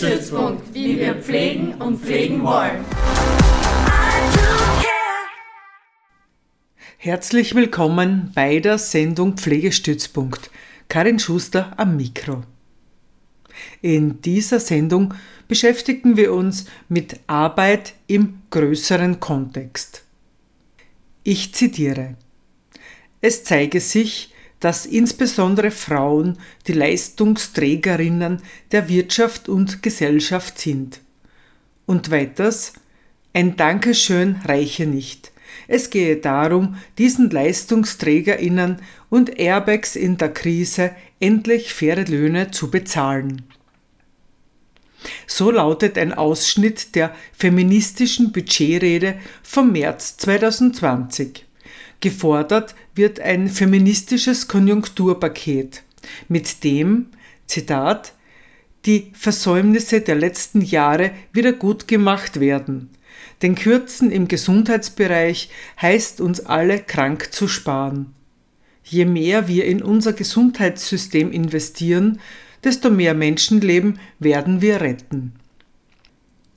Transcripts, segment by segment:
Pflegestützpunkt, wie wir pflegen und pflegen wollen. Herzlich willkommen bei der Sendung Pflegestützpunkt. Karin Schuster am Mikro. In dieser Sendung beschäftigen wir uns mit Arbeit im größeren Kontext. Ich zitiere. Es zeige sich, dass insbesondere Frauen die Leistungsträgerinnen der Wirtschaft und Gesellschaft sind. Und weiters, ein Dankeschön reiche nicht. Es gehe darum, diesen Leistungsträgerinnen und Airbags in der Krise endlich faire Löhne zu bezahlen. So lautet ein Ausschnitt der feministischen Budgetrede vom März 2020. Gefordert wird ein feministisches Konjunkturpaket, mit dem, Zitat, die Versäumnisse der letzten Jahre wieder gut gemacht werden. Denn Kürzen im Gesundheitsbereich heißt uns alle krank zu sparen. Je mehr wir in unser Gesundheitssystem investieren, desto mehr Menschenleben werden wir retten.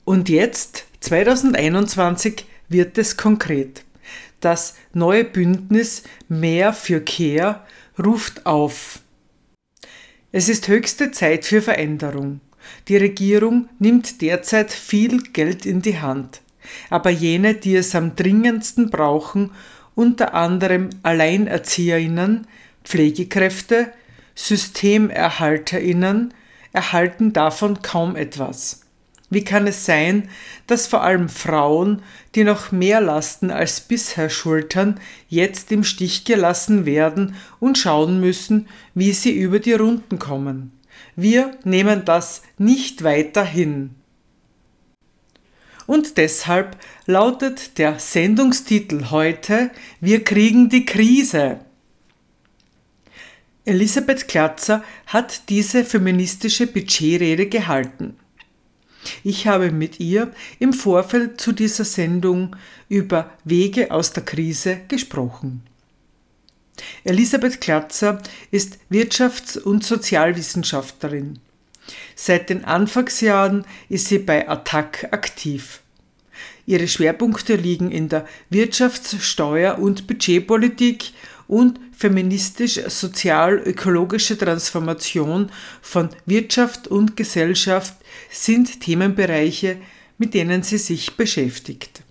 Und jetzt, 2021, wird es konkret. Das neue Bündnis Mehr für Care ruft auf. Es ist höchste Zeit für Veränderung. Die Regierung nimmt derzeit viel Geld in die Hand. Aber jene, die es am dringendsten brauchen, unter anderem Alleinerzieherinnen, Pflegekräfte, Systemerhalterinnen, erhalten davon kaum etwas. Wie kann es sein, dass vor allem Frauen, die noch mehr Lasten als bisher schultern, jetzt im Stich gelassen werden und schauen müssen, wie sie über die Runden kommen? Wir nehmen das nicht weiter hin. Und deshalb lautet der Sendungstitel heute Wir kriegen die Krise. Elisabeth Klatzer hat diese feministische Budgetrede gehalten. Ich habe mit ihr im Vorfeld zu dieser Sendung über Wege aus der Krise gesprochen. Elisabeth Klatzer ist Wirtschafts- und Sozialwissenschaftlerin. Seit den Anfangsjahren ist sie bei ATTAC aktiv. Ihre Schwerpunkte liegen in der Wirtschafts-, Steuer- und Budgetpolitik und feministisch-sozial-ökologische Transformation von Wirtschaft und Gesellschaft sind Themenbereiche, mit denen sie sich beschäftigt.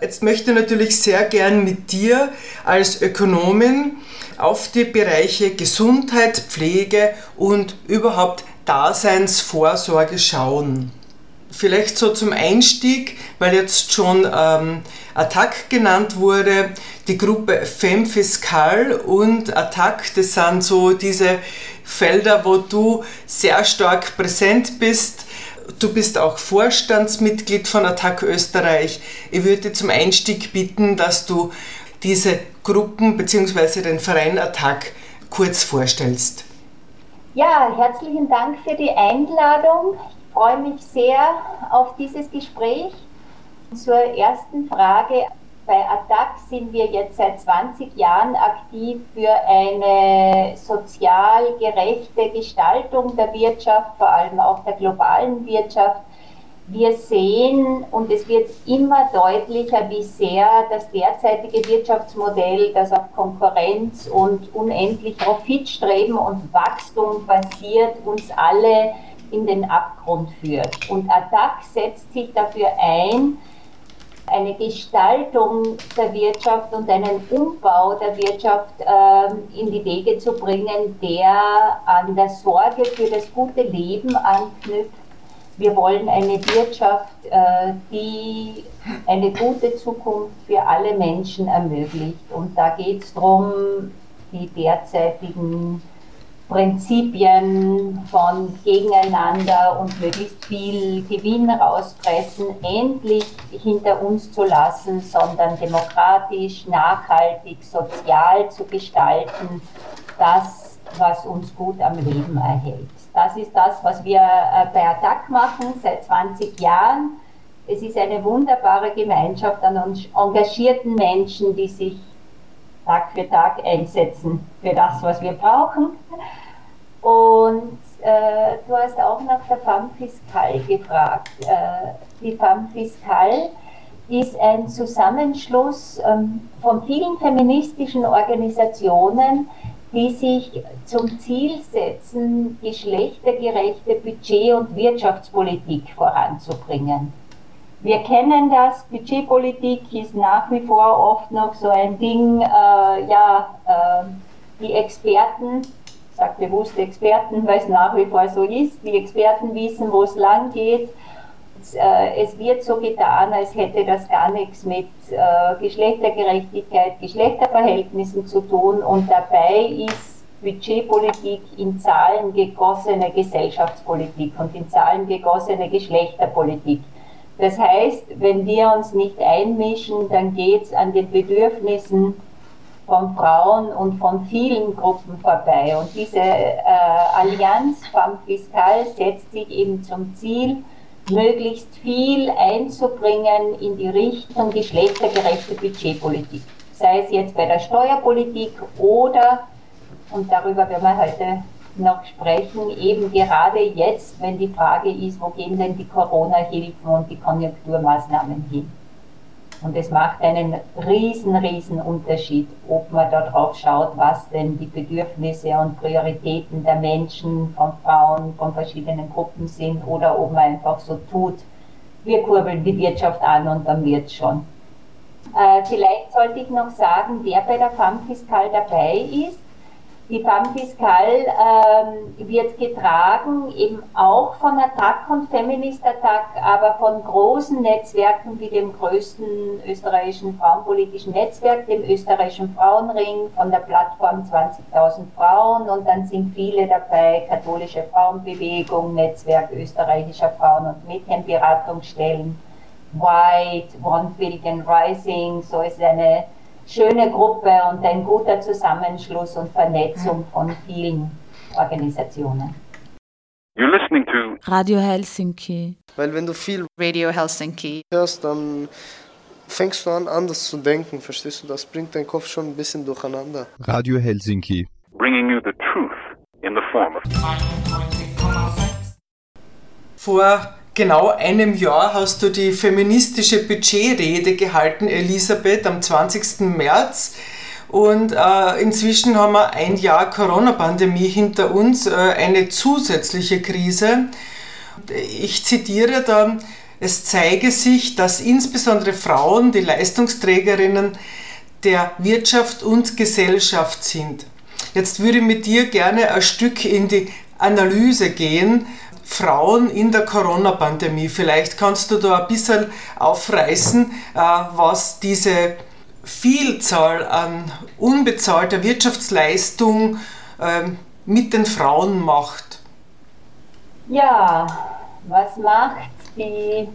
Jetzt möchte ich natürlich sehr gern mit dir als Ökonomin auf die Bereiche Gesundheit, Pflege und überhaupt Daseinsvorsorge schauen. Vielleicht so zum Einstieg, weil jetzt schon ähm, Attac genannt wurde, die Gruppe Femme Fiscal und Attac, das sind so diese Felder, wo du sehr stark präsent bist. Du bist auch Vorstandsmitglied von Attac Österreich. Ich würde zum Einstieg bitten, dass du diese Gruppen bzw. den Verein Attac kurz vorstellst. Ja, herzlichen Dank für die Einladung. Ich freue mich sehr auf dieses Gespräch. Zur ersten Frage. Bei ATTAC sind wir jetzt seit 20 Jahren aktiv für eine sozial gerechte Gestaltung der Wirtschaft, vor allem auch der globalen Wirtschaft. Wir sehen, und es wird immer deutlicher, wie sehr das derzeitige Wirtschaftsmodell, das auf Konkurrenz und unendlich Profitstreben und Wachstum basiert, uns alle in den Abgrund führt. Und ATTAC setzt sich dafür ein, eine Gestaltung der Wirtschaft und einen Umbau der Wirtschaft ähm, in die Wege zu bringen, der an der Sorge für das gute Leben anknüpft. Wir wollen eine Wirtschaft, äh, die eine gute Zukunft für alle Menschen ermöglicht. Und da geht es darum, die derzeitigen Prinzipien von Gegeneinander und möglichst viel Gewinn rauspressen, endlich hinter uns zu lassen, sondern demokratisch, nachhaltig, sozial zu gestalten, das, was uns gut am Leben erhält. Das ist das, was wir äh, bei ATTAC machen seit 20 Jahren. Es ist eine wunderbare Gemeinschaft an engagierten Menschen, die sich Tag für Tag einsetzen für das, was wir brauchen. Und äh, du hast auch nach der Femme Fiscal gefragt. Äh, die Femme Fiscal ist ein Zusammenschluss ähm, von vielen feministischen Organisationen, die sich zum Ziel setzen, geschlechtergerechte Budget- und Wirtschaftspolitik voranzubringen. Wir kennen das, Budgetpolitik ist nach wie vor oft noch so ein Ding, äh, ja, äh, die Experten, sage bewusst Experten, weil es nach wie vor so ist, die Experten wissen, wo es lang geht. Äh, es wird so getan, als hätte das gar nichts mit äh, Geschlechtergerechtigkeit, Geschlechterverhältnissen zu tun und dabei ist Budgetpolitik in Zahlen gegossene Gesellschaftspolitik und in Zahlen gegossene Geschlechterpolitik. Das heißt, wenn wir uns nicht einmischen, dann geht es an den Bedürfnissen von Frauen und von vielen Gruppen vorbei. Und diese äh, Allianz Femme Fiscal setzt sich eben zum Ziel, möglichst viel einzubringen in die Richtung geschlechtergerechte Budgetpolitik. Sei es jetzt bei der Steuerpolitik oder, und darüber werden wir heute noch sprechen, eben gerade jetzt, wenn die Frage ist, wo gehen denn die Corona-Hilfen und die Konjunkturmaßnahmen hin? Und es macht einen riesen, riesen Unterschied, ob man da drauf schaut, was denn die Bedürfnisse und Prioritäten der Menschen, von Frauen, von verschiedenen Gruppen sind oder ob man einfach so tut, wir kurbeln die Wirtschaft an und dann wird es schon. Äh, vielleicht sollte ich noch sagen, wer bei der FAM Fiskal dabei ist. Die Femme Fiscal ähm, wird getragen eben auch von Attac und Feminist Attac, aber von großen Netzwerken wie dem größten österreichischen frauenpolitischen Netzwerk, dem österreichischen Frauenring, von der Plattform 20.000 Frauen und dann sind viele dabei, katholische Frauenbewegung, Netzwerk österreichischer Frauen- und Mädchenberatungsstellen, White, One Billion Rising, so ist eine schöne Gruppe und ein guter Zusammenschluss und Vernetzung von vielen Organisationen. You're listening to Radio Helsinki. Weil wenn du viel Radio Helsinki. hörst, dann fängst du an, anders zu denken, verstehst du? Das bringt deinen Kopf schon ein bisschen durcheinander. Radio Helsinki. bringing you the truth in the form of Vor genau einem Jahr hast du die feministische Budgetrede gehalten, Elisabeth, am 20. März. Und äh, inzwischen haben wir ein Jahr Corona-Pandemie hinter uns, äh, eine zusätzliche Krise. Ich zitiere da, es zeige sich, dass insbesondere Frauen die Leistungsträgerinnen der Wirtschaft und Gesellschaft sind. Jetzt würde ich mit dir gerne ein Stück in die Analyse gehen. Frauen in der Corona-Pandemie. Vielleicht kannst du da ein bisschen aufreißen, äh, was diese Vielzahl an unbezahlter Wirtschaftsleistung ähm, mit den Frauen macht. Ja, was macht die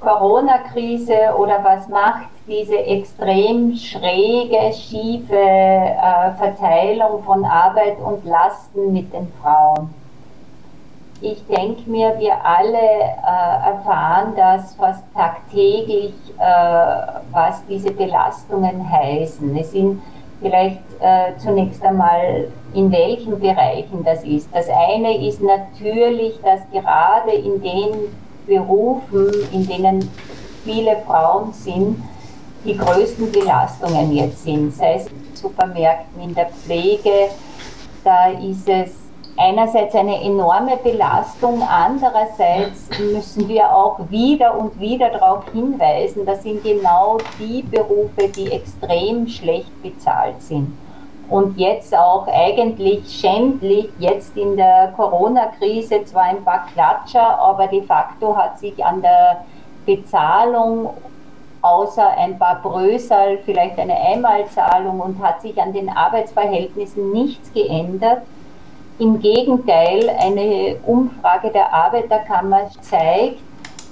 Corona-Krise oder was macht diese extrem schräge, schiefe äh, Verteilung von Arbeit und Lasten mit den Frauen? Ich denke mir, wir alle äh, erfahren das fast tagtäglich, äh, was diese Belastungen heißen. Es sind vielleicht äh, zunächst einmal, in welchen Bereichen das ist. Das eine ist natürlich, dass gerade in den Berufen, in denen viele Frauen sind, die größten Belastungen jetzt sind, sei es in Supermärkten, in der Pflege, da ist es einerseits eine enorme Belastung, andererseits müssen wir auch wieder und wieder darauf hinweisen, das sind genau die Berufe, die extrem schlecht bezahlt sind. Und jetzt auch eigentlich schändlich, jetzt in der Corona-Krise zwar ein paar Klatscher, aber de facto hat sich an der Bezahlung außer ein paar Brösel vielleicht eine Einmalzahlung und hat sich an den Arbeitsverhältnissen nichts geändert. Im Gegenteil, eine Umfrage der Arbeiterkammer zeigt,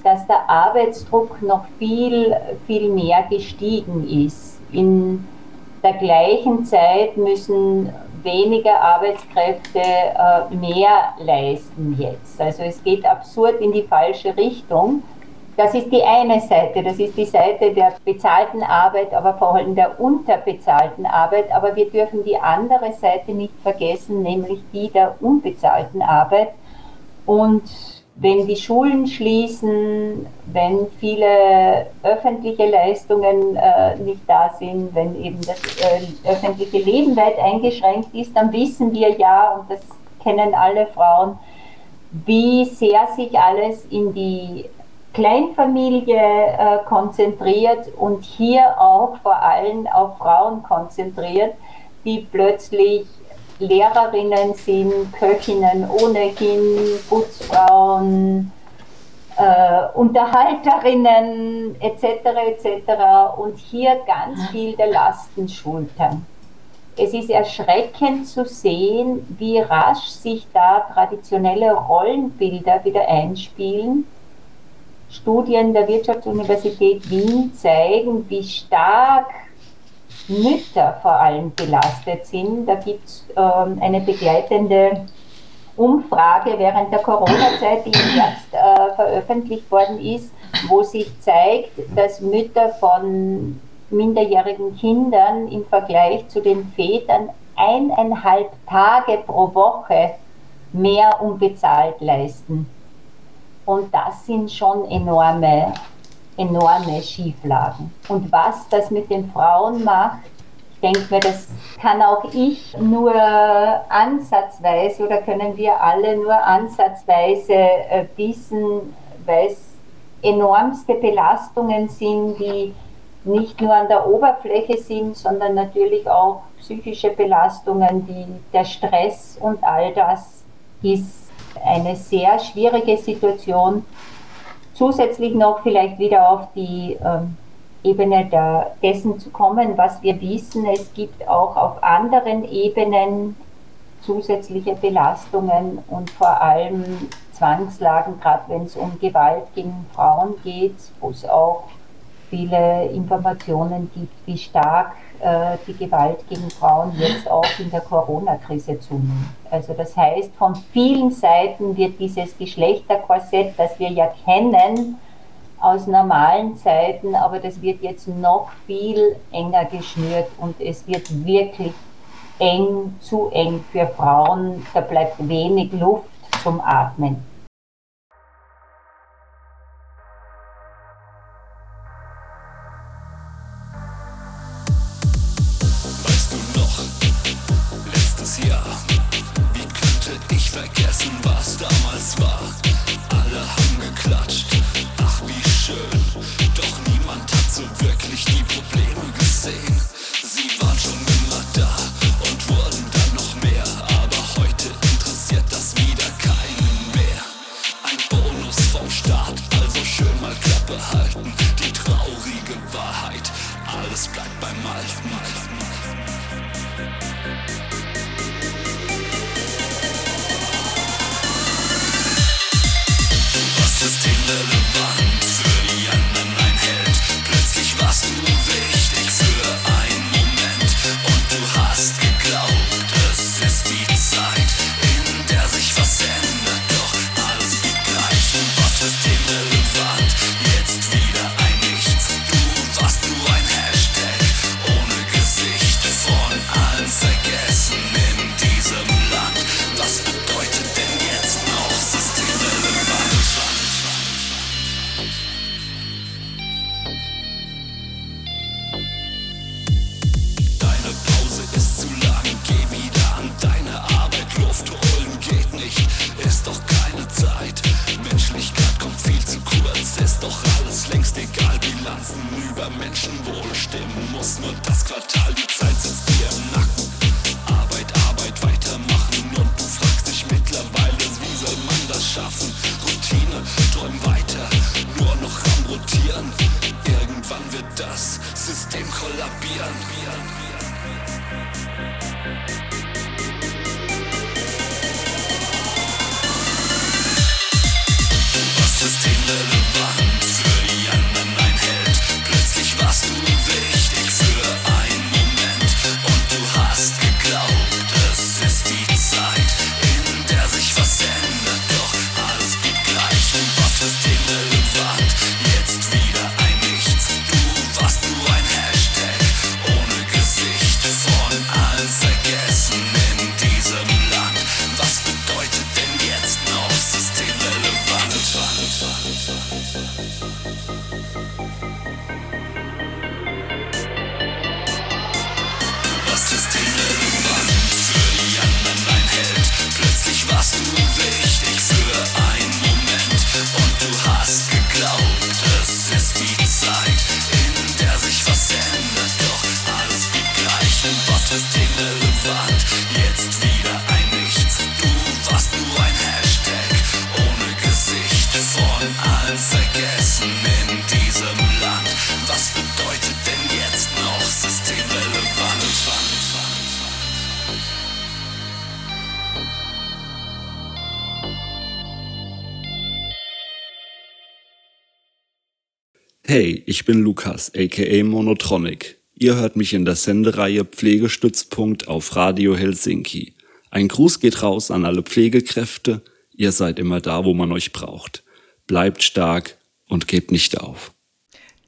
dass der Arbeitsdruck noch viel, viel mehr gestiegen ist. In der gleichen Zeit müssen weniger Arbeitskräfte äh, mehr leisten jetzt. Also es geht absurd in die falsche Richtung. Das ist die eine Seite, das ist die Seite der bezahlten Arbeit, aber vor allem der unterbezahlten Arbeit. Aber wir dürfen die andere Seite nicht vergessen, nämlich die der unbezahlten Arbeit. Und wenn die Schulen schließen, wenn viele öffentliche Leistungen äh, nicht da sind, wenn eben das äh, öffentliche Leben weit eingeschränkt ist, dann wissen wir ja, und das kennen alle Frauen, wie sehr sich alles in die Kleinfamilie äh, konzentriert und hier auch vor allem auf Frauen konzentriert, die plötzlich Lehrerinnen sind, Köchinnen ohnehin, Putzfrauen, äh, Unterhalterinnen etc. etc. und hier ganz viel der Lasten schultern. Es ist erschreckend zu sehen, wie rasch sich da traditionelle Rollenbilder wieder einspielen Studien der Wirtschaftsuniversität Wien zeigen, wie stark Mütter vor allem belastet sind. Da gibt es ähm, eine begleitende Umfrage während der Corona-Zeit, die im Herbst äh, veröffentlicht worden ist, wo sich zeigt, dass Mütter von minderjährigen Kindern im Vergleich zu den Vätern eineinhalb Tage pro Woche mehr unbezahlt leisten. Und das sind schon enorme, enorme Schieflagen. Und was das mit den Frauen macht, ich denke mir, das kann auch ich nur ansatzweise oder können wir alle nur ansatzweise äh, wissen, weil es enormste Belastungen sind, die nicht nur an der Oberfläche sind, sondern natürlich auch psychische Belastungen, die der Stress und all das ist eine sehr schwierige Situation. Zusätzlich noch vielleicht wieder auf die ähm, Ebene der, dessen zu kommen, was wir wissen. Es gibt auch auf anderen Ebenen zusätzliche Belastungen und vor allem Zwangslagen, gerade wenn es um Gewalt gegen Frauen geht, wo es auch viele Informationen gibt, wie stark die Gewalt gegen Frauen jetzt auch in der Corona-Krise zunimmt. Also das heißt, von vielen Seiten wird dieses Geschlechterkorsett, das wir ja kennen aus normalen Zeiten, aber das wird jetzt noch viel enger geschnürt und es wird wirklich eng, zu eng für Frauen. Da bleibt wenig Luft zum Atmen. Lukas, aka Monotronic. Ihr hört mich in der Sendereihe Pflegestützpunkt auf Radio Helsinki. Ein Gruß geht raus an alle Pflegekräfte. Ihr seid immer da, wo man euch braucht. Bleibt stark und gebt nicht auf.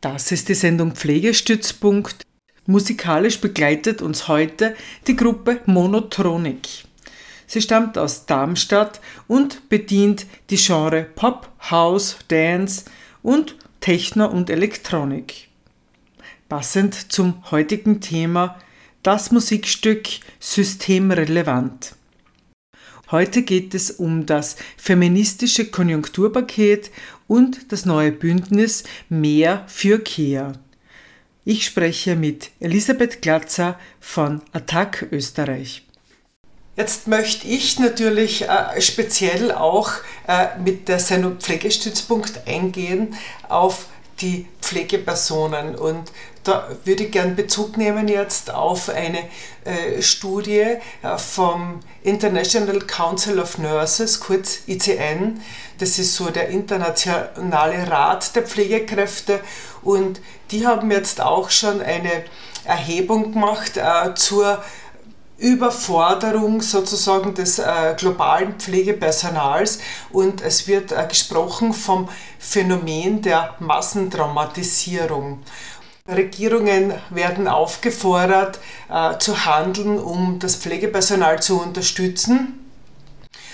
Das ist die Sendung Pflegestützpunkt. Musikalisch begleitet uns heute die Gruppe Monotronic. Sie stammt aus Darmstadt und bedient die Genre Pop, House, Dance und Techno und Elektronik. Passend zum heutigen Thema das Musikstück Systemrelevant. Heute geht es um das feministische Konjunkturpaket und das neue Bündnis Mehr für Kea. Ich spreche mit Elisabeth Glatzer von Attac Österreich. Jetzt möchte ich natürlich äh, speziell auch äh, mit der Sendung Pflegestützpunkt eingehen auf die Pflegepersonen. Und da würde ich gern Bezug nehmen jetzt auf eine äh, Studie äh, vom International Council of Nurses, kurz ICN. Das ist so der internationale Rat der Pflegekräfte. Und die haben jetzt auch schon eine Erhebung gemacht äh, zur Überforderung sozusagen des äh, globalen Pflegepersonals und es wird äh, gesprochen vom Phänomen der Massentraumatisierung. Regierungen werden aufgefordert äh, zu handeln, um das Pflegepersonal zu unterstützen.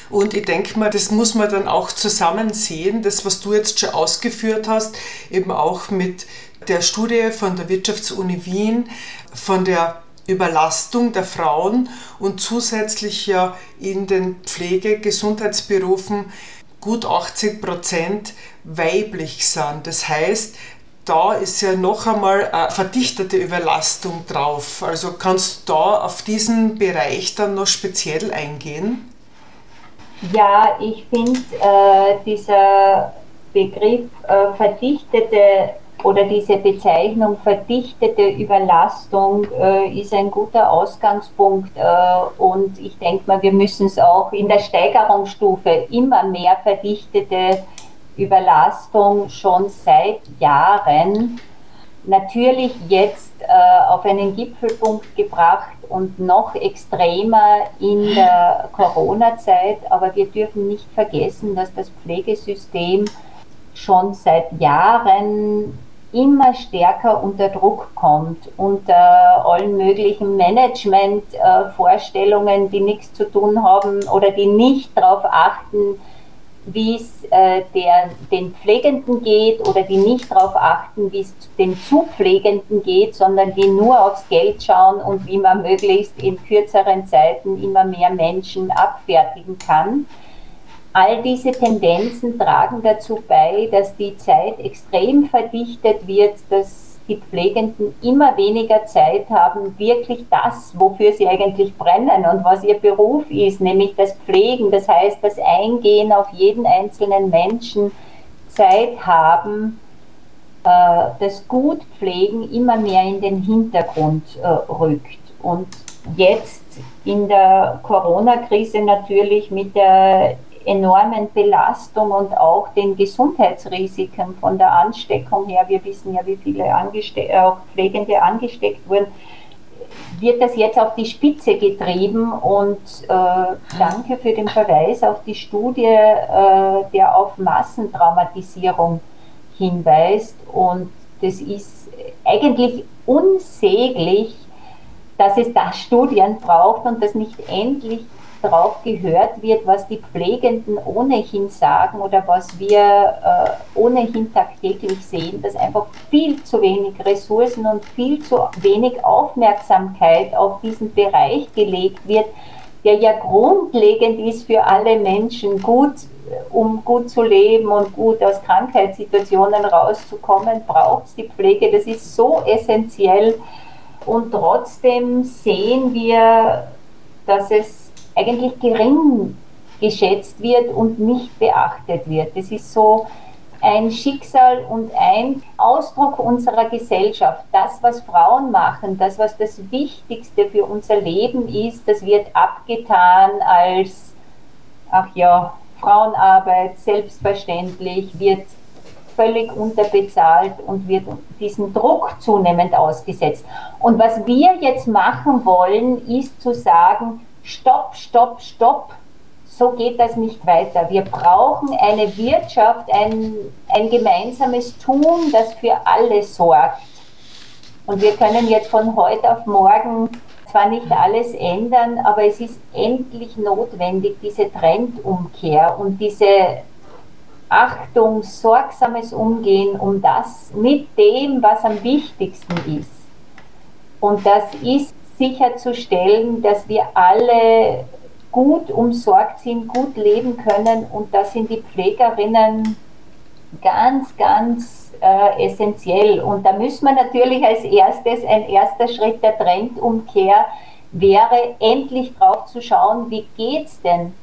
Und ich denke mal, das muss man dann auch zusammen sehen, das, was du jetzt schon ausgeführt hast, eben auch mit der Studie von der Wirtschaftsuni Wien, von der Überlastung der Frauen und zusätzlich ja in den Pflege-Gesundheitsberufen gut 80 Prozent weiblich sind. Das heißt, da ist ja noch einmal eine verdichtete Überlastung drauf. Also kannst du da auf diesen Bereich dann noch speziell eingehen? Ja, ich finde äh, dieser Begriff äh, verdichtete oder diese Bezeichnung verdichtete Überlastung äh, ist ein guter Ausgangspunkt äh, und ich denke mal, wir müssen es auch in der Steigerungsstufe immer mehr verdichtete Überlastung schon seit Jahren natürlich jetzt äh, auf einen Gipfelpunkt gebracht und noch extremer in der Corona-Zeit, aber wir dürfen nicht vergessen, dass das Pflegesystem schon seit Jahren immer stärker unter Druck kommt, unter allen möglichen Management-Vorstellungen, die nichts zu tun haben oder die nicht darauf achten, wie es äh, den Pflegenden geht oder die nicht darauf achten, wie es den Zupflegenden geht, sondern die nur aufs Geld schauen und wie man möglichst in kürzeren Zeiten immer mehr Menschen abfertigen kann. All diese Tendenzen tragen dazu bei, dass die Zeit extrem verdichtet wird, dass die Pflegenden immer weniger Zeit haben, wirklich das, wofür sie eigentlich brennen und was ihr Beruf ist, nämlich das Pflegen, das heißt das Eingehen auf jeden einzelnen Menschen, Zeit haben, äh, das Gutpflegen immer mehr in den Hintergrund äh, rückt. Und jetzt in der Corona-Krise natürlich mit der enormen Belastung und auch den Gesundheitsrisiken von der Ansteckung her, wir wissen ja, wie viele Angeste auch Pflegende angesteckt wurden, wird das jetzt auf die Spitze getrieben? Und äh, danke für den Verweis auf die Studie, äh, der auf Massentraumatisierung hinweist. Und das ist eigentlich unsäglich, dass es da Studien braucht und dass nicht endlich darauf gehört wird, was die Pflegenden ohnehin sagen oder was wir äh, ohnehin tagtäglich sehen, dass einfach viel zu wenig Ressourcen und viel zu wenig Aufmerksamkeit auf diesen Bereich gelegt wird, der ja grundlegend ist für alle Menschen, gut, um gut zu leben und gut aus Krankheitssituationen rauszukommen, braucht es die Pflege. Das ist so essentiell. Und trotzdem sehen wir, dass es eigentlich gering geschätzt wird und nicht beachtet wird. Das ist so ein Schicksal und ein Ausdruck unserer Gesellschaft. Das, was Frauen machen, das, was das Wichtigste für unser Leben ist, das wird abgetan als, ach ja, Frauenarbeit, selbstverständlich, wird völlig unterbezahlt und wird diesem Druck zunehmend ausgesetzt. Und was wir jetzt machen wollen, ist zu sagen, stopp, stopp, stopp, so geht das nicht weiter. Wir brauchen eine Wirtschaft, ein, ein gemeinsames Tun, das für alle sorgt. Und wir können jetzt von heute auf morgen zwar nicht alles ändern, aber es ist endlich notwendig, diese Trendumkehr und diese Achtung, sorgsames Umgehen um das mit dem, was am wichtigsten ist. Und das ist sicherzustellen, dass wir alle gut umsorgt sind, gut leben können und da sind die Pflegerinnen ganz, ganz äh, essentiell. Und da müssen wir natürlich als erstes, ein erster Schritt der Trendumkehr wäre, endlich drauf zu schauen, wie geht es denn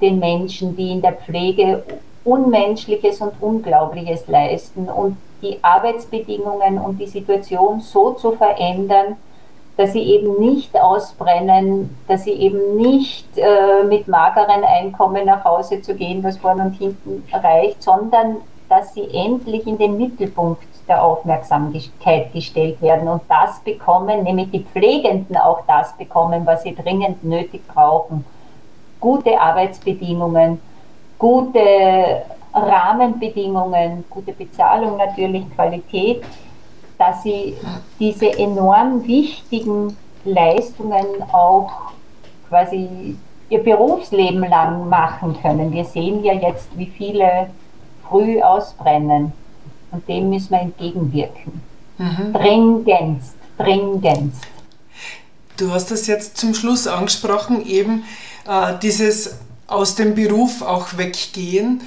den Menschen, die in der Pflege Unmenschliches und Unglaubliches leisten und die Arbeitsbedingungen und die Situation so zu verändern, dass sie eben nicht ausbrennen, dass sie eben nicht äh, mit mageren Einkommen nach Hause zu gehen, was vorne und hinten reicht, sondern dass sie endlich in den Mittelpunkt der Aufmerksamkeit gestellt werden und das bekommen, nämlich die Pflegenden auch das bekommen, was sie dringend nötig brauchen. Gute Arbeitsbedingungen, gute Rahmenbedingungen, gute Bezahlung natürlich, Qualität, dass sie diese enorm wichtigen Leistungen auch quasi ihr Berufsleben lang machen können. Wir sehen ja jetzt, wie viele früh ausbrennen und dem müssen wir entgegenwirken. Mhm. Dringendst, dringendst. Du hast das jetzt zum Schluss angesprochen, eben äh, dieses aus dem Beruf auch weggehen.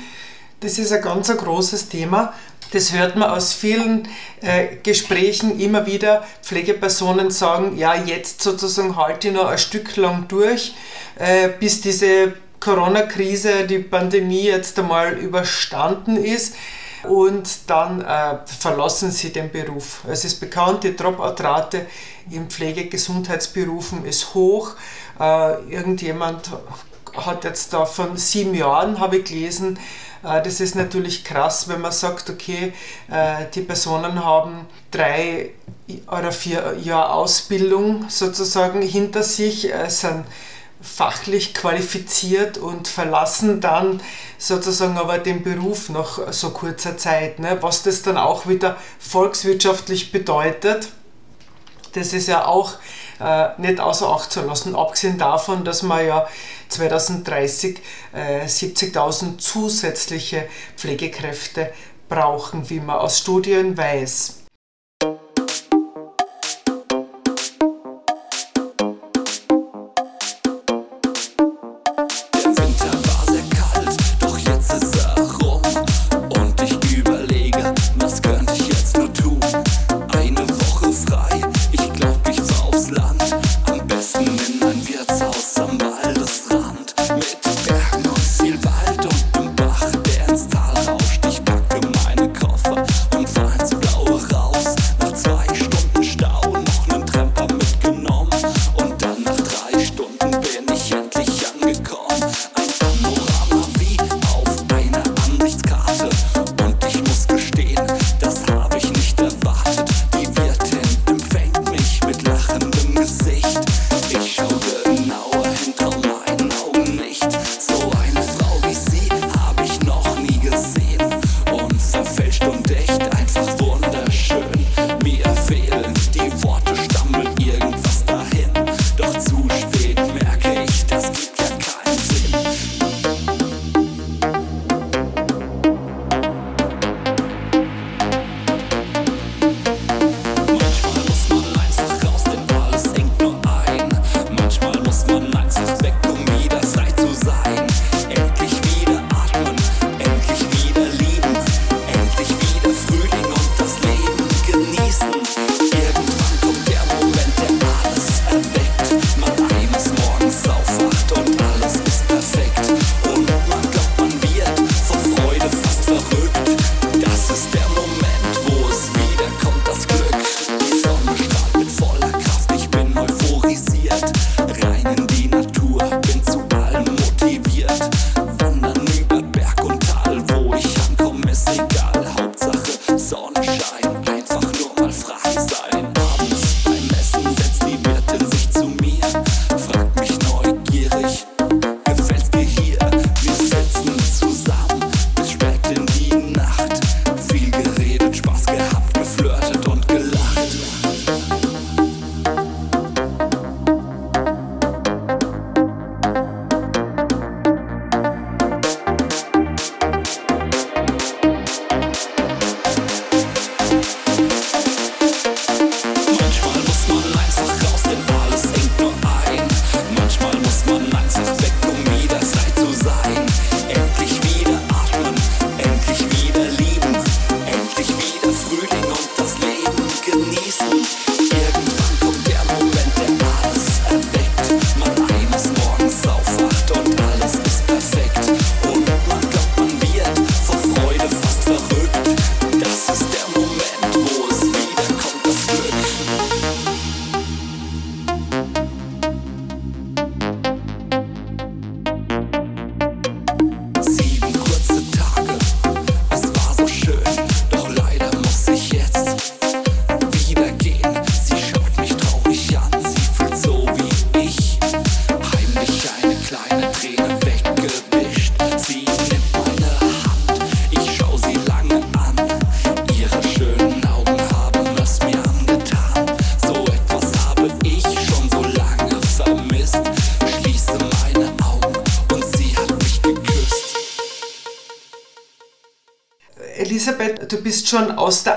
Das ist ein ganz ein großes Thema. Das hört man aus vielen äh, Gesprächen immer wieder. Pflegepersonen sagen, ja, jetzt sozusagen halte ich noch ein Stück lang durch, äh, bis diese Corona-Krise, die Pandemie jetzt einmal überstanden ist und dann äh, verlassen sie den Beruf. Es ist bekannt, die Dropout-Rate in Pflegegesundheitsberufen ist hoch. Äh, irgendjemand hat jetzt da von sieben Jahren, habe ich gelesen, äh, das ist natürlich krass, wenn man sagt, okay, äh, die Personen haben drei oder vier Jahre Ausbildung sozusagen hinter sich, äh, sind fachlich qualifiziert und verlassen dann sozusagen aber den Beruf nach so kurzer Zeit. Ne? Was das dann auch wieder volkswirtschaftlich bedeutet, das ist ja auch äh, nicht außer Acht zu lassen, abgesehen davon, dass man ja 2030 äh, 70.000 zusätzliche Pflegekräfte brauchen, wie man aus Studien weiß.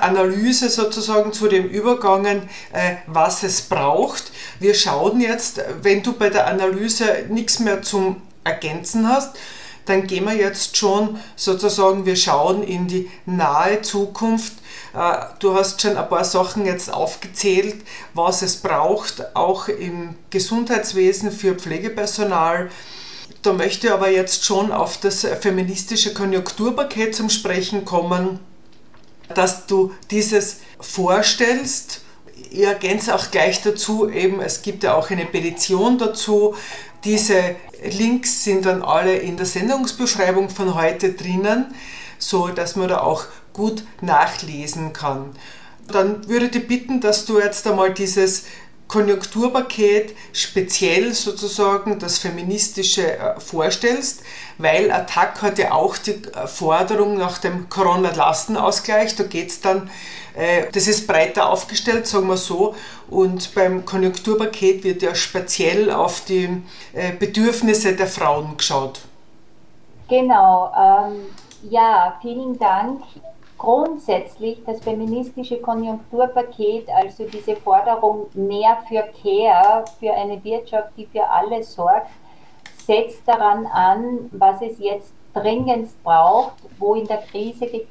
Analyse sozusagen zu dem übergangen, äh, was es braucht. Wir schauen jetzt, wenn du bei der Analyse nichts mehr zum Ergänzen hast, dann gehen wir jetzt schon sozusagen, wir schauen in die nahe Zukunft. Äh, du hast schon ein paar Sachen jetzt aufgezählt, was es braucht, auch im Gesundheitswesen für Pflegepersonal. Da möchte ich aber jetzt schon auf das feministische Konjunkturpaket zum Sprechen kommen, dass du dieses vorstellst. Ich ergänze auch gleich dazu, eben es gibt ja auch eine Petition dazu. Diese Links sind dann alle in der Sendungsbeschreibung von heute drinnen, so dass man da auch gut nachlesen kann. Dann würde ich bitten, dass du jetzt einmal dieses Konjunkturpaket speziell sozusagen das Feministische äh, vorstellst, weil Attac hat ja auch die äh, Forderung nach dem Corona-Lastenausgleich, da geht es dann, äh, das ist breiter aufgestellt, sagen wir so, und beim Konjunkturpaket wird ja speziell auf die Bedürfnisse der Frauen geschaut. Genau, ähm, ja, vielen Dank grundsätzlich das feministische Konjunkturpaket, also diese Forderung mehr für Care, für eine Wirtschaft, die für alle sorgt, setzt daran an, was es jetzt dringendst braucht, wo in der Krise äh,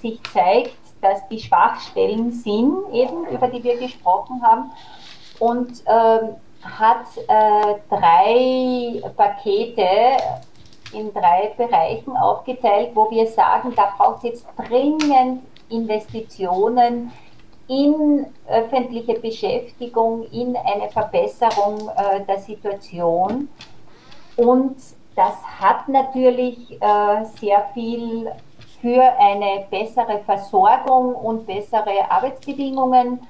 sich zeigt, dass die Schwachstellen sind, eben über die wir gesprochen haben, und äh, hat äh, drei Pakete in drei Bereichen aufgeteilt, wo wir sagen, da braucht es jetzt dringend Investitionen in öffentliche Beschäftigung, in eine Verbesserung äh, der Situation. Und das hat natürlich äh, sehr viel für eine bessere Versorgung und bessere Arbeitsbedingungen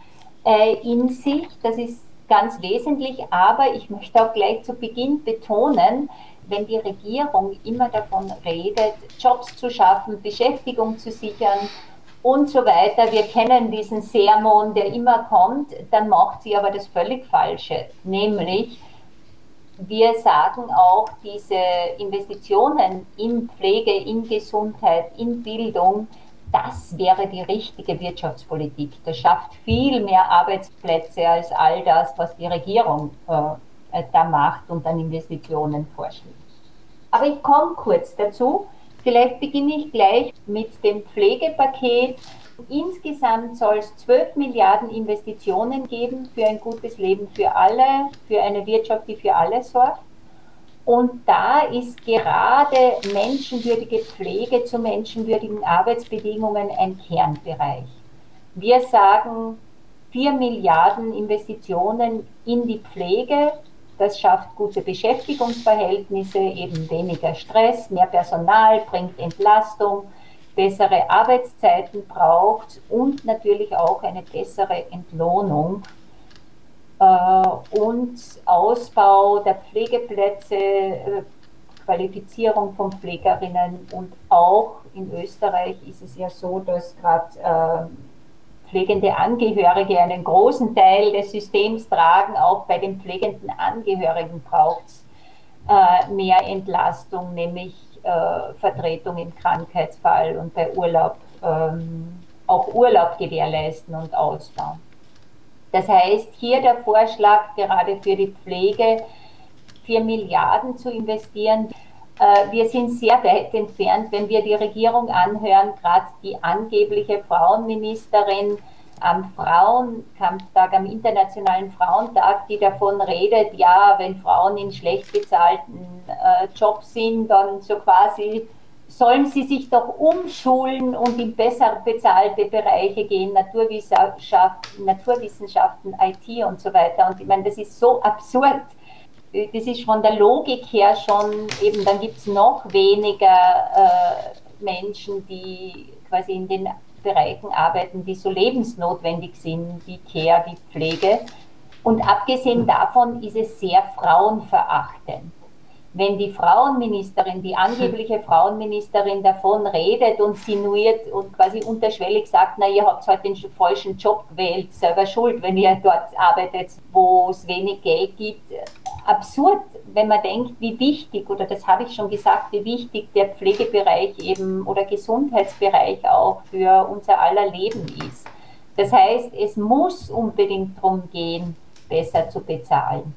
äh, in sich. Das ist ganz wesentlich, aber ich möchte auch gleich zu Beginn betonen, wenn die Regierung immer davon redet, Jobs zu schaffen, Beschäftigung zu sichern und so weiter, wir kennen diesen Sermon, der immer kommt, dann macht sie aber das völlig Falsche, nämlich wir sagen auch, diese Investitionen in Pflege, in Gesundheit, in Bildung, das wäre die richtige Wirtschaftspolitik. Das schafft viel mehr Arbeitsplätze als all das, was die Regierung äh, äh, da macht und an Investitionen vorschlägt. Aber ich komme kurz dazu. Vielleicht beginne ich gleich mit dem Pflegepaket. Insgesamt soll es 12 Milliarden Investitionen geben für ein gutes Leben für alle, für eine Wirtschaft, die für alle sorgt. Und da ist gerade menschenwürdige Pflege zu menschenwürdigen Arbeitsbedingungen ein Kernbereich. Wir sagen 4 Milliarden Investitionen in die Pflege, das schafft gute Beschäftigungsverhältnisse, eben weniger Stress, mehr Personal, bringt Entlastung, bessere Arbeitszeiten braucht und natürlich auch eine bessere Entlohnung. Äh, und Ausbau der Pflegeplätze, äh, Qualifizierung von Pflegerinnen und auch in Österreich ist es ja so, dass gerade äh, pflegende Angehörige einen großen Teil des Systems tragen. Auch bei den pflegenden Angehörigen braucht es äh, mehr Entlastung, nämlich äh, Vertretung im Krankheitsfall und bei Urlaub ähm, auch Urlaub gewährleisten und ausbauen. Das heißt, hier der Vorschlag gerade für die Pflege 4 Milliarden zu investieren. Äh, wir sind sehr weit entfernt, wenn wir die Regierung anhören, gerade die angebliche Frauenministerin am Frauenkampftag, am Internationalen Frauentag, die davon redet, ja, wenn Frauen in schlecht bezahlten äh, Jobs sind, dann so quasi sollen sie sich doch umschulen und in besser bezahlte Bereiche gehen, Naturwissenschaften, Naturwissenschaften, IT und so weiter. Und ich meine, das ist so absurd das ist von der Logik her schon eben, dann gibt es noch weniger äh, Menschen, die quasi in den Bereichen arbeiten, die so lebensnotwendig sind, wie Care, wie Pflege. Und abgesehen davon ist es sehr frauenverachtend. Wenn die Frauenministerin, die angebliche Frauenministerin davon redet und sinuiert und quasi unterschwellig sagt, na, ihr habt halt den falschen Job gewählt, selber schuld, wenn ihr dort arbeitet, wo es wenig Geld gibt, absurd, wenn man denkt, wie wichtig, oder das habe ich schon gesagt, wie wichtig der Pflegebereich eben oder Gesundheitsbereich auch für unser aller Leben ist. Das heißt, es muss unbedingt darum gehen, besser zu bezahlen.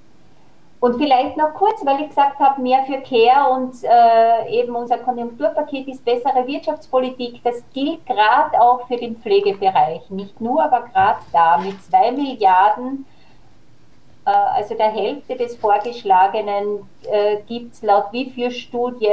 Und vielleicht noch kurz, weil ich gesagt habe, mehr für Care und äh, eben unser Konjunkturpaket ist bessere Wirtschaftspolitik. Das gilt gerade auch für den Pflegebereich. Nicht nur, aber gerade da mit zwei Milliarden, also der Hälfte des Vorgeschlagenen, äh, gibt es laut WIFIR-Studie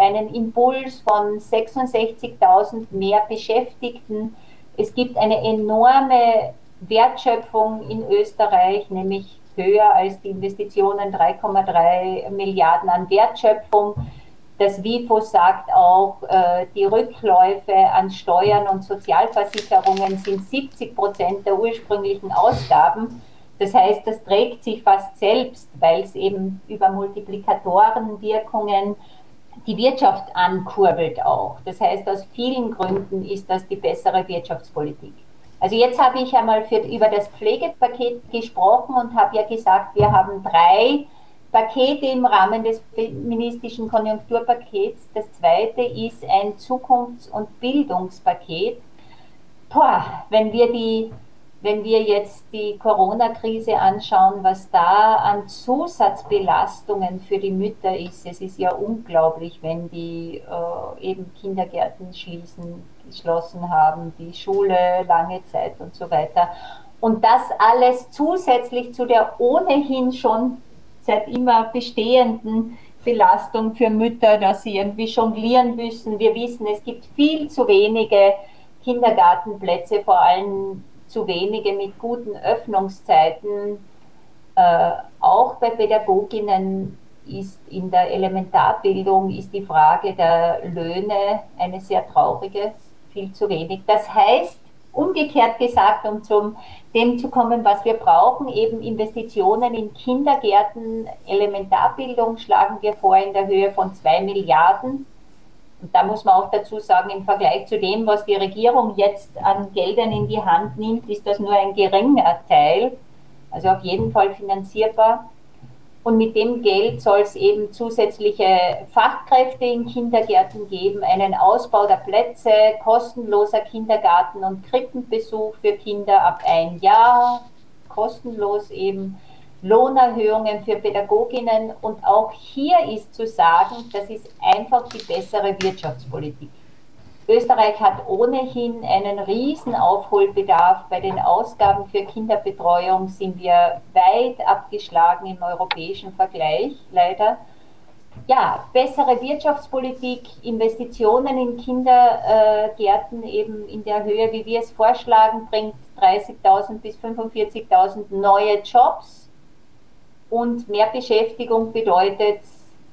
einen Impuls von 66.000 mehr Beschäftigten. Es gibt eine enorme Wertschöpfung in Österreich, nämlich höher als die Investitionen 3,3 Milliarden an Wertschöpfung. Das WIFO sagt auch, äh, die Rückläufe an Steuern und Sozialversicherungen sind 70 Prozent der ursprünglichen Ausgaben. Das heißt, das trägt sich fast selbst, weil es eben über Multiplikatorenwirkungen die Wirtschaft ankurbelt auch. Das heißt, aus vielen Gründen ist das die bessere Wirtschaftspolitik. Also jetzt habe ich einmal für, über das Pflegepaket gesprochen und habe ja gesagt, wir haben drei Pakete im Rahmen des feministischen Konjunkturpakets. Das zweite ist ein Zukunfts- und Bildungspaket. Boah, wenn wir die wenn wir jetzt die Corona-Krise anschauen, was da an Zusatzbelastungen für die Mütter ist, es ist ja unglaublich, wenn die äh, eben Kindergärten schließen, geschlossen haben, die Schule lange Zeit und so weiter. Und das alles zusätzlich zu der ohnehin schon seit immer bestehenden Belastung für Mütter, dass sie irgendwie jonglieren müssen. Wir wissen, es gibt viel zu wenige Kindergartenplätze, vor allem zu wenige mit guten Öffnungszeiten. Äh, auch bei Pädagoginnen ist in der Elementarbildung ist die Frage der Löhne eine sehr traurige, viel zu wenig. Das heißt, umgekehrt gesagt, um zum dem zu kommen, was wir brauchen, eben Investitionen in Kindergärten, Elementarbildung schlagen wir vor in der Höhe von zwei Milliarden und da muss man auch dazu sagen, im Vergleich zu dem, was die Regierung jetzt an Geldern in die Hand nimmt, ist das nur ein geringer Teil, also auf jeden Fall finanzierbar. Und mit dem Geld soll es eben zusätzliche Fachkräfte in Kindergärten geben, einen Ausbau der Plätze, kostenloser Kindergarten- und Krippenbesuch für Kinder ab ein Jahr, kostenlos eben Lohnerhöhungen für Pädagoginnen und auch hier ist zu sagen, das ist einfach die bessere Wirtschaftspolitik. Österreich hat ohnehin einen riesen Aufholbedarf. Bei den Ausgaben für Kinderbetreuung sind wir weit abgeschlagen im europäischen Vergleich, leider. Ja, bessere Wirtschaftspolitik, Investitionen in Kindergärten eben in der Höhe, wie wir es vorschlagen, bringt 30.000 bis 45.000 neue Jobs und mehr Beschäftigung bedeutet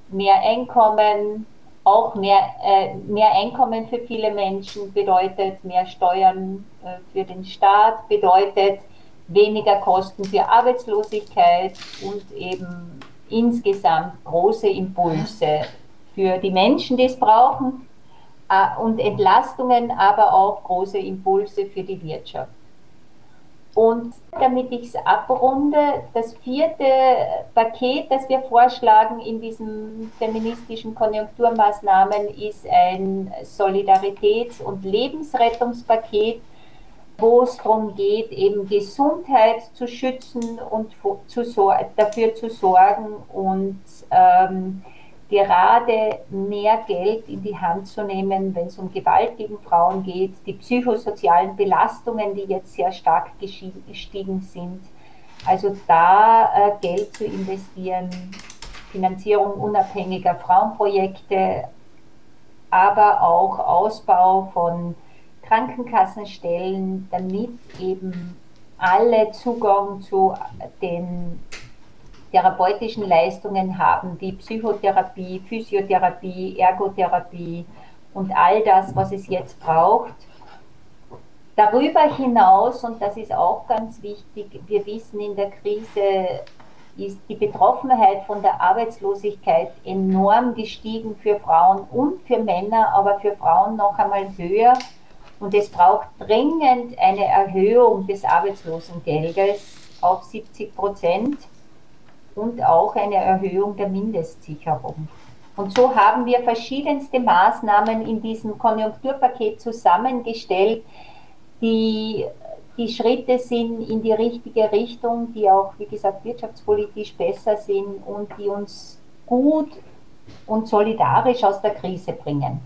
mehr Einkommen, auch mehr, äh, mehr Einkommen für viele Menschen bedeutet mehr Steuern äh, für den Staat, bedeutet weniger Kosten für Arbeitslosigkeit und eben insgesamt große Impulse für die Menschen, die es brauchen äh, und Entlastungen, aber auch große Impulse für die Wirtschaft. Und damit ich es abrunde, das vierte Paket, das wir vorschlagen in diesen feministischen Konjunkturmaßnahmen, ist ein Solidaritäts- und Lebensrettungspaket, wo es darum geht, eben Gesundheit zu schützen und zu, dafür zu sorgen und ähm, gerade mehr Geld in die Hand zu nehmen, wenn es um Gewalt gegen Frauen geht, die psychosozialen Belastungen, die jetzt sehr stark gestiegen sind. Also da äh, Geld zu investieren, Finanzierung unabhängiger Frauenprojekte, aber auch Ausbau von Krankenkassenstellen, damit eben alle Zugang zu den therapeutischen Leistungen haben, wie Psychotherapie, Physiotherapie, Ergotherapie und all das, was es jetzt braucht. Darüber hinaus, und das ist auch ganz wichtig, wir wissen, in der Krise ist die Betroffenheit von der Arbeitslosigkeit enorm gestiegen für Frauen und für Männer, aber für Frauen noch einmal höher. Und es braucht dringend eine Erhöhung des Arbeitslosengeldes auf 70 Prozent und auch eine Erhöhung der Mindestsicherung. Und so haben wir verschiedenste Maßnahmen in diesem Konjunkturpaket zusammengestellt, die, die Schritte sind in die richtige Richtung, die auch, wie gesagt, wirtschaftspolitisch besser sind und die uns gut und solidarisch aus der Krise bringen.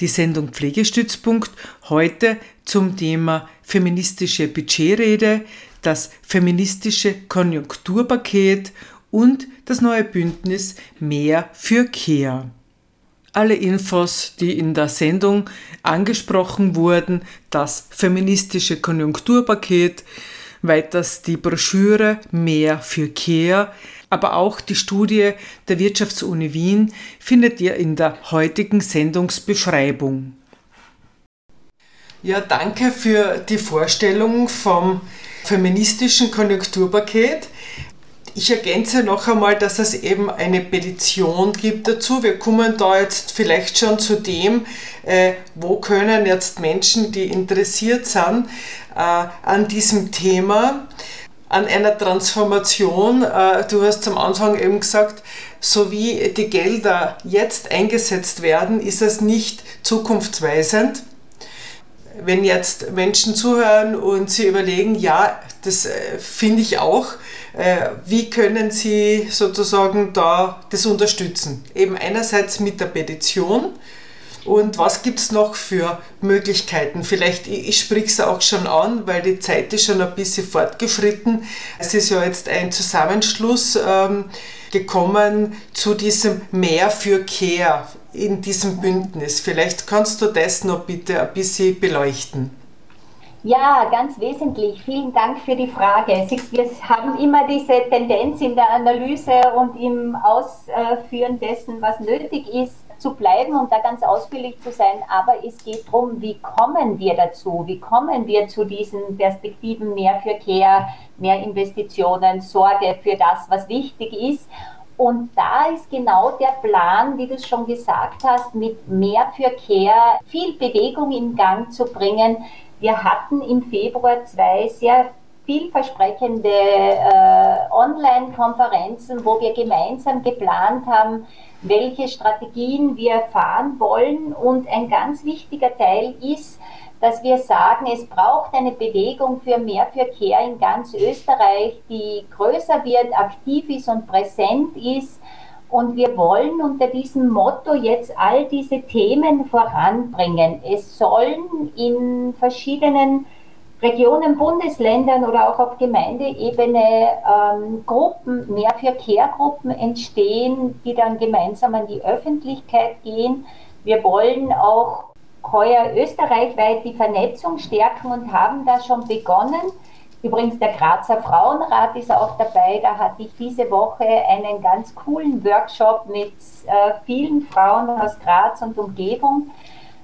Die Sendung Pflegestützpunkt heute zum Thema feministische Budgetrede, das feministische Konjunkturpaket und das neue Bündnis Mehr für Care. Alle Infos, die in der Sendung angesprochen wurden, das feministische Konjunkturpaket, weiters die Broschüre Mehr für Care, aber auch die Studie der Wirtschaftsuni Wien findet ihr in der heutigen Sendungsbeschreibung. Ja, danke für die Vorstellung vom feministischen Konjunkturpaket. Ich ergänze noch einmal, dass es eben eine Petition gibt dazu. Wir kommen da jetzt vielleicht schon zu dem, äh, wo können jetzt Menschen, die interessiert sind äh, an diesem Thema, an einer Transformation. Äh, du hast am Anfang eben gesagt, so wie die Gelder jetzt eingesetzt werden, ist es nicht zukunftsweisend. wenn jetzt Menschen zuhören und sie überlegen, ja, das äh, finde ich auch, äh, wie können sie sozusagen da das unterstützen? Eben einerseits mit der Petition, und was gibt es noch für Möglichkeiten? Vielleicht, ich, ich es auch schon an, weil die Zeit ist schon ein bisschen fortgeschritten. Es ist ja jetzt ein Zusammenschluss ähm, gekommen zu diesem Mehr für Care in diesem Bündnis. Vielleicht kannst du das noch bitte ein bisschen beleuchten. Ja, ganz wesentlich. Vielen Dank für die Frage. Wir haben immer diese Tendenz in der Analyse und im Ausführen dessen, was nötig ist, zu bleiben und da ganz ausführlich zu sein. Aber es geht darum, wie kommen wir dazu? Wie kommen wir zu diesen Perspektiven mehr für Care, mehr Investitionen, Sorge für das, was wichtig ist? Und da ist genau der Plan, wie du es schon gesagt hast, mit mehr für Care viel Bewegung in Gang zu bringen. Wir hatten im Februar zwei sehr vielversprechende äh, Online-Konferenzen, wo wir gemeinsam geplant haben, welche Strategien wir fahren wollen. Und ein ganz wichtiger Teil ist, dass wir sagen, es braucht eine Bewegung für mehr Verkehr in ganz Österreich, die größer wird, aktiv ist und präsent ist. Und wir wollen unter diesem Motto jetzt all diese Themen voranbringen. Es sollen in verschiedenen Regionen, Bundesländern oder auch auf Gemeindeebene ähm, Gruppen, mehr Verkehrgruppen entstehen, die dann gemeinsam an die Öffentlichkeit gehen. Wir wollen auch heuer österreichweit die Vernetzung stärken und haben da schon begonnen. Übrigens, der Grazer Frauenrat ist auch dabei. Da hatte ich diese Woche einen ganz coolen Workshop mit äh, vielen Frauen aus Graz und Umgebung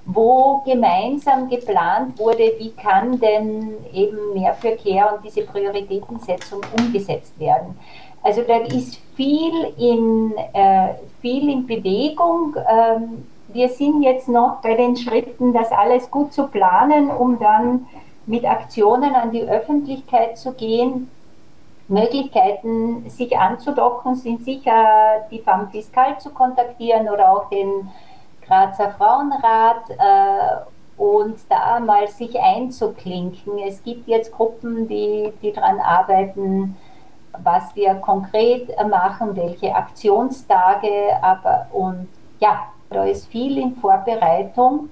wo gemeinsam geplant wurde, wie kann denn eben mehr Verkehr und diese Prioritätensetzung umgesetzt werden. Also da ist viel in, äh, viel in Bewegung. Ähm, wir sind jetzt noch bei den Schritten, das alles gut zu planen, um dann mit Aktionen an die Öffentlichkeit zu gehen. Möglichkeiten, sich anzudocken, sind sicher die FAM Fiskal zu kontaktieren oder auch den Grazer Frauenrat äh, und da mal sich einzuklinken. Es gibt jetzt Gruppen, die, die daran arbeiten, was wir konkret machen, welche Aktionstage, aber und ja, da ist viel in Vorbereitung.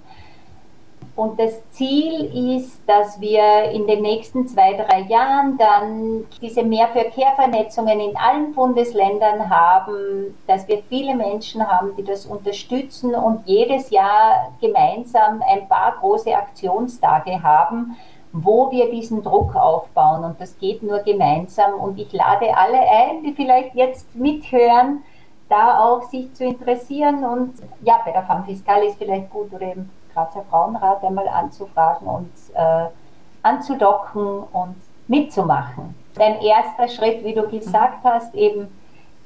Und das Ziel ist, dass wir in den nächsten zwei, drei Jahren dann diese Mehrverkehrvernetzungen in allen Bundesländern haben, dass wir viele Menschen haben, die das unterstützen und jedes Jahr gemeinsam ein paar große Aktionstage haben, wo wir diesen Druck aufbauen. Und das geht nur gemeinsam. Und ich lade alle ein, die vielleicht jetzt mithören, da auch sich zu interessieren. Und ja, bei der FAM Fiskal ist vielleicht gut oder eben Grazer Frauenrat einmal anzufragen und äh, anzudocken und mitzumachen. Dein erster Schritt, wie du gesagt hast, eben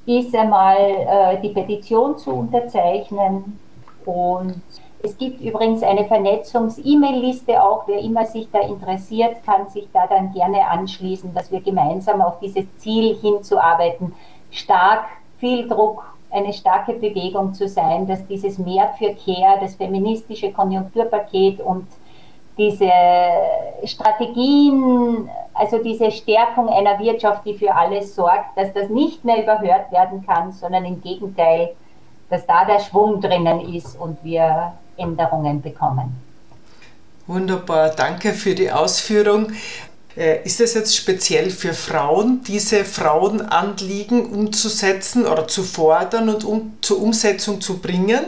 ist einmal äh, die Petition zu unterzeichnen und es gibt übrigens eine Vernetzungs-E-Mail-Liste auch. Wer immer sich da interessiert, kann sich da dann gerne anschließen, dass wir gemeinsam auf dieses Ziel hinzuarbeiten. Stark, viel Druck eine starke Bewegung zu sein, dass dieses Mehr für Care, das feministische Konjunkturpaket und diese Strategien, also diese Stärkung einer Wirtschaft, die für alles sorgt, dass das nicht mehr überhört werden kann, sondern im Gegenteil, dass da der Schwung drinnen ist und wir Änderungen bekommen. Wunderbar, danke für die Ausführung. Äh, ist es jetzt speziell für Frauen, diese Frauenanliegen umzusetzen oder zu fordern und um, zur Umsetzung zu bringen?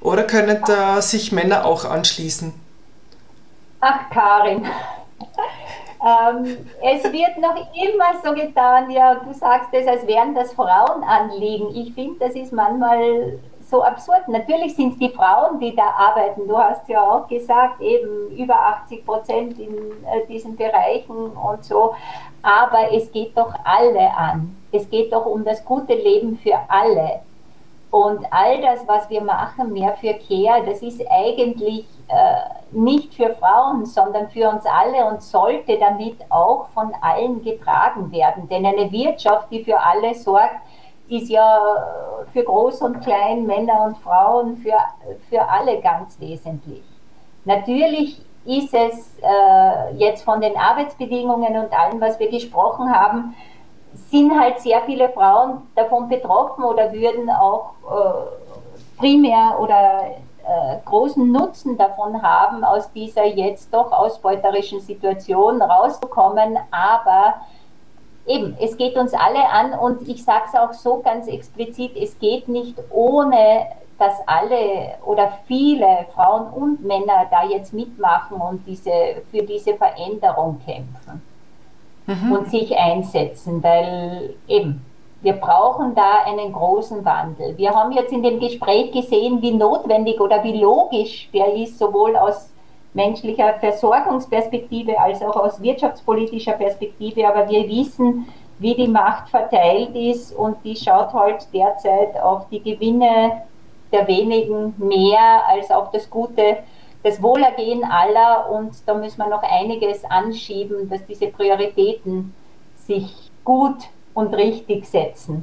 Oder können da sich Männer auch anschließen? Ach, Karin. ähm, es wird noch immer so getan, ja, du sagst es, als wären das Frauenanliegen. Ich finde, das ist manchmal so absurd. Natürlich sind es die Frauen, die da arbeiten. Du hast ja auch gesagt, eben über 80 Prozent in äh, diesen Bereichen und so. Aber es geht doch alle an. Es geht doch um das gute Leben für alle. Und all das, was wir machen, mehr für Care, das ist eigentlich äh, nicht für Frauen, sondern für uns alle und sollte damit auch von allen getragen werden. Denn eine Wirtschaft, die für alle sorgt, ist ja für Groß und Klein, Männer und Frauen, für, für alle ganz wesentlich. Natürlich ist es äh, jetzt von den Arbeitsbedingungen und allem, was wir gesprochen haben, sind halt sehr viele Frauen davon betroffen oder würden auch äh, primär oder äh, großen Nutzen davon haben, aus dieser jetzt doch ausbeuterischen Situation rauszukommen. Aber eben, es geht uns alle an und ich sage es auch so ganz explizit, es geht nicht ohne, dass alle oder viele Frauen und Männer da jetzt mitmachen und diese, für diese Veränderung kämpfen mhm. und sich einsetzen, weil eben, wir brauchen da einen großen Wandel. Wir haben jetzt in dem Gespräch gesehen, wie notwendig oder wie logisch der ist, sowohl aus menschlicher Versorgungsperspektive als auch aus wirtschaftspolitischer Perspektive. Aber wir wissen, wie die Macht verteilt ist und die schaut halt derzeit auf die Gewinne der wenigen mehr als auf das Gute, das Wohlergehen aller. Und da müssen wir noch einiges anschieben, dass diese Prioritäten sich gut und richtig setzen.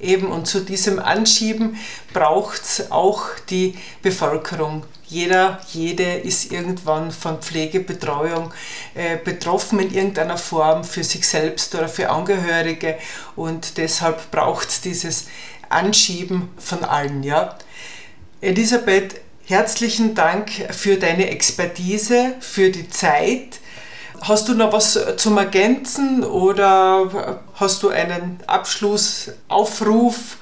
Eben, und zu diesem Anschieben braucht es auch die Bevölkerung. Jeder, jede ist irgendwann von Pflegebetreuung äh, betroffen in irgendeiner Form für sich selbst oder für Angehörige und deshalb braucht es dieses Anschieben von allen. Ja? Elisabeth, herzlichen Dank für deine Expertise, für die Zeit Hast du noch was zum Ergänzen oder hast du einen Abschlussaufruf?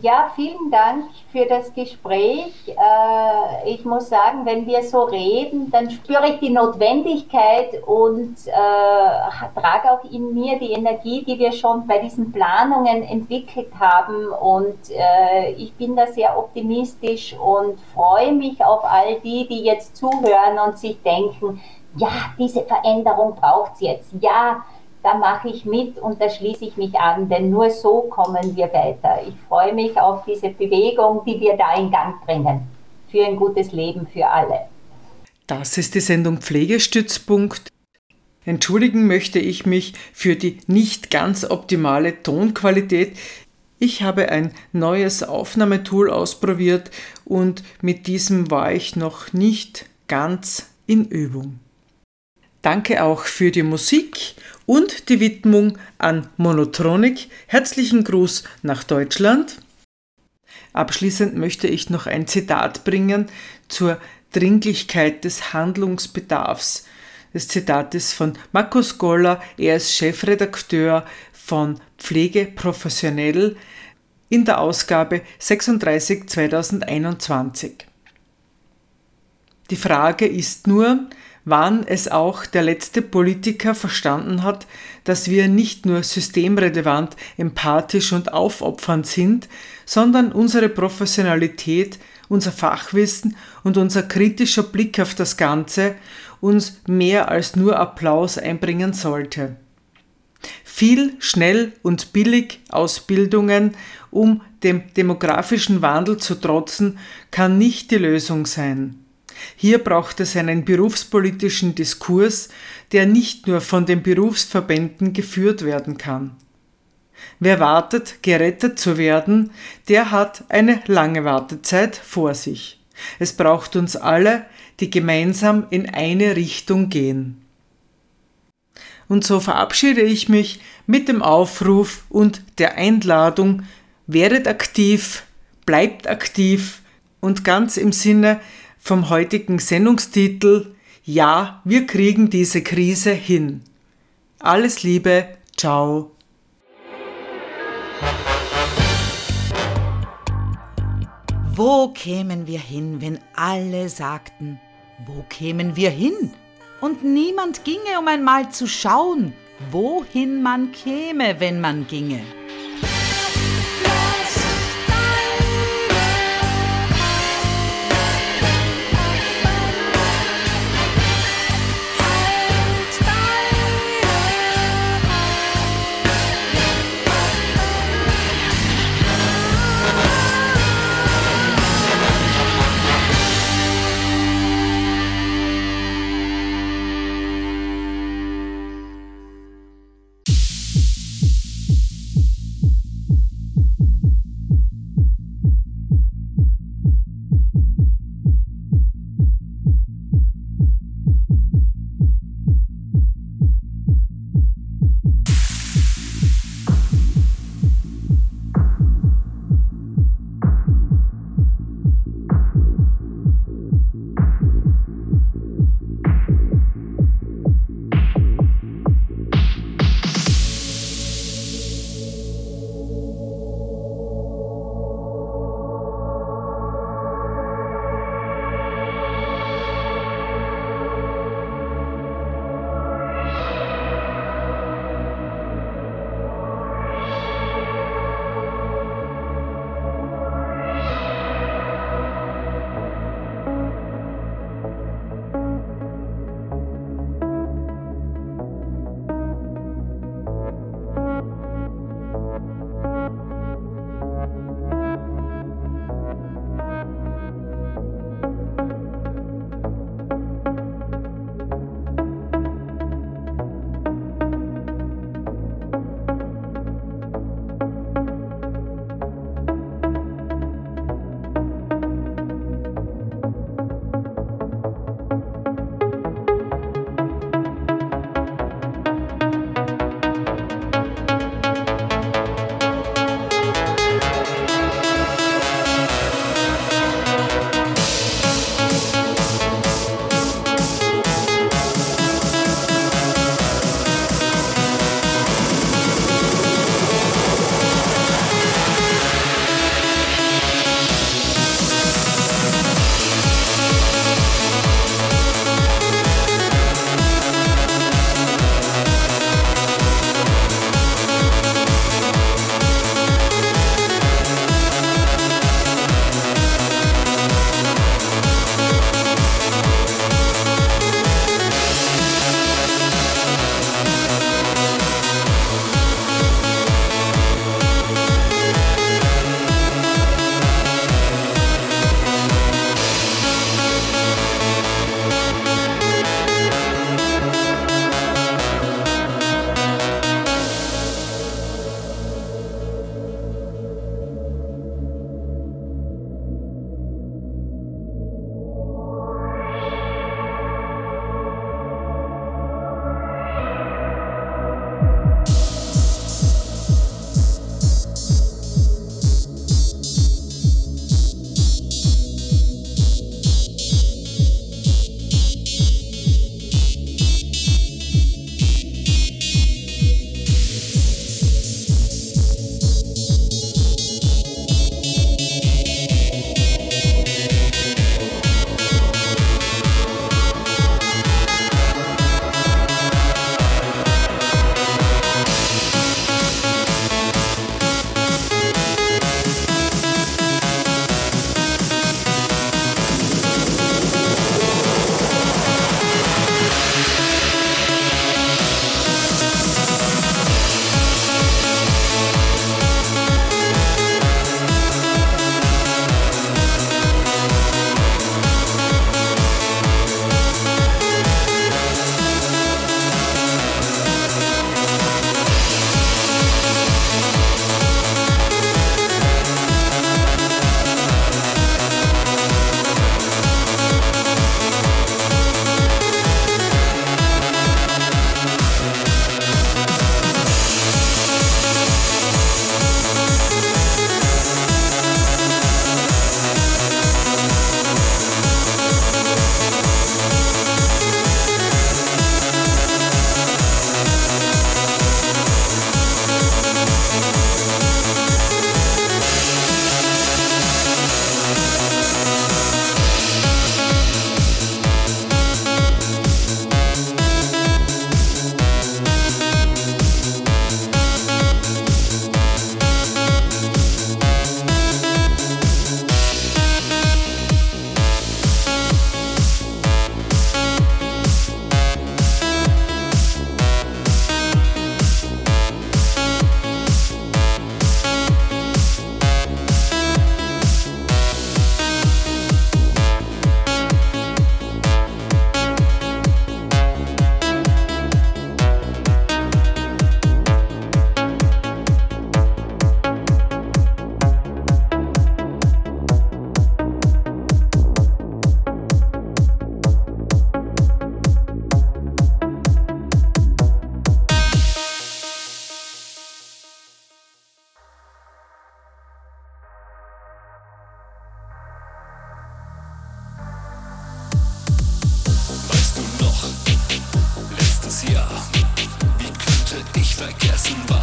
Ja, vielen Dank für das Gespräch. Äh, ich muss sagen, wenn wir so reden, dann spüre ich die Notwendigkeit und äh, trage auch in mir die Energie, die wir schon bei diesen Planungen entwickelt haben. Und äh, ich bin da sehr optimistisch und freue mich auf all die, die jetzt zuhören und sich denken, ja, diese Veränderung braucht es jetzt. Ja, da mache ich mit und da schließe ich mich an, denn nur so kommen wir weiter. Ich freue mich auf diese Bewegung, die wir da in Gang bringen. Für ein gutes Leben für alle. Das ist die Sendung Pflegestützpunkt. Entschuldigen möchte ich mich für die nicht ganz optimale Tonqualität. Ich habe ein neues Aufnahmetool ausprobiert und mit diesem war ich noch nicht ganz in Übung. Danke auch für die Musik und die Widmung an Monotronik. Herzlichen Gruß nach Deutschland. Abschließend möchte ich noch ein Zitat bringen zur Dringlichkeit des Handlungsbedarfs. Das Zitat ist von Markus Goller, er ist Chefredakteur von Pflege professionell in der Ausgabe 36 2021. Die Frage ist nur, wann es auch der letzte Politiker verstanden hat, dass wir nicht nur systemrelevant, empathisch und aufopfernd sind, sondern unsere Professionalität, unser Fachwissen und unser kritischer Blick auf das Ganze uns mehr als nur Applaus einbringen sollte. Viel, schnell und billig Ausbildungen, um dem demografischen Wandel zu trotzen, kann nicht die Lösung sein. Hier braucht es einen berufspolitischen Diskurs, der nicht nur von den Berufsverbänden geführt werden kann. Wer wartet, gerettet zu werden, der hat eine lange Wartezeit vor sich. Es braucht uns alle, die gemeinsam in eine Richtung gehen. Und so verabschiede ich mich mit dem Aufruf und der Einladung, werdet aktiv, bleibt aktiv und ganz im Sinne vom heutigen Sendungstitel Ja, wir kriegen diese Krise hin. Alles Liebe, ciao. Wo kämen wir hin, wenn alle sagten, wo kämen wir hin? Und niemand ginge, um einmal zu schauen, wohin man käme, wenn man ginge. Ich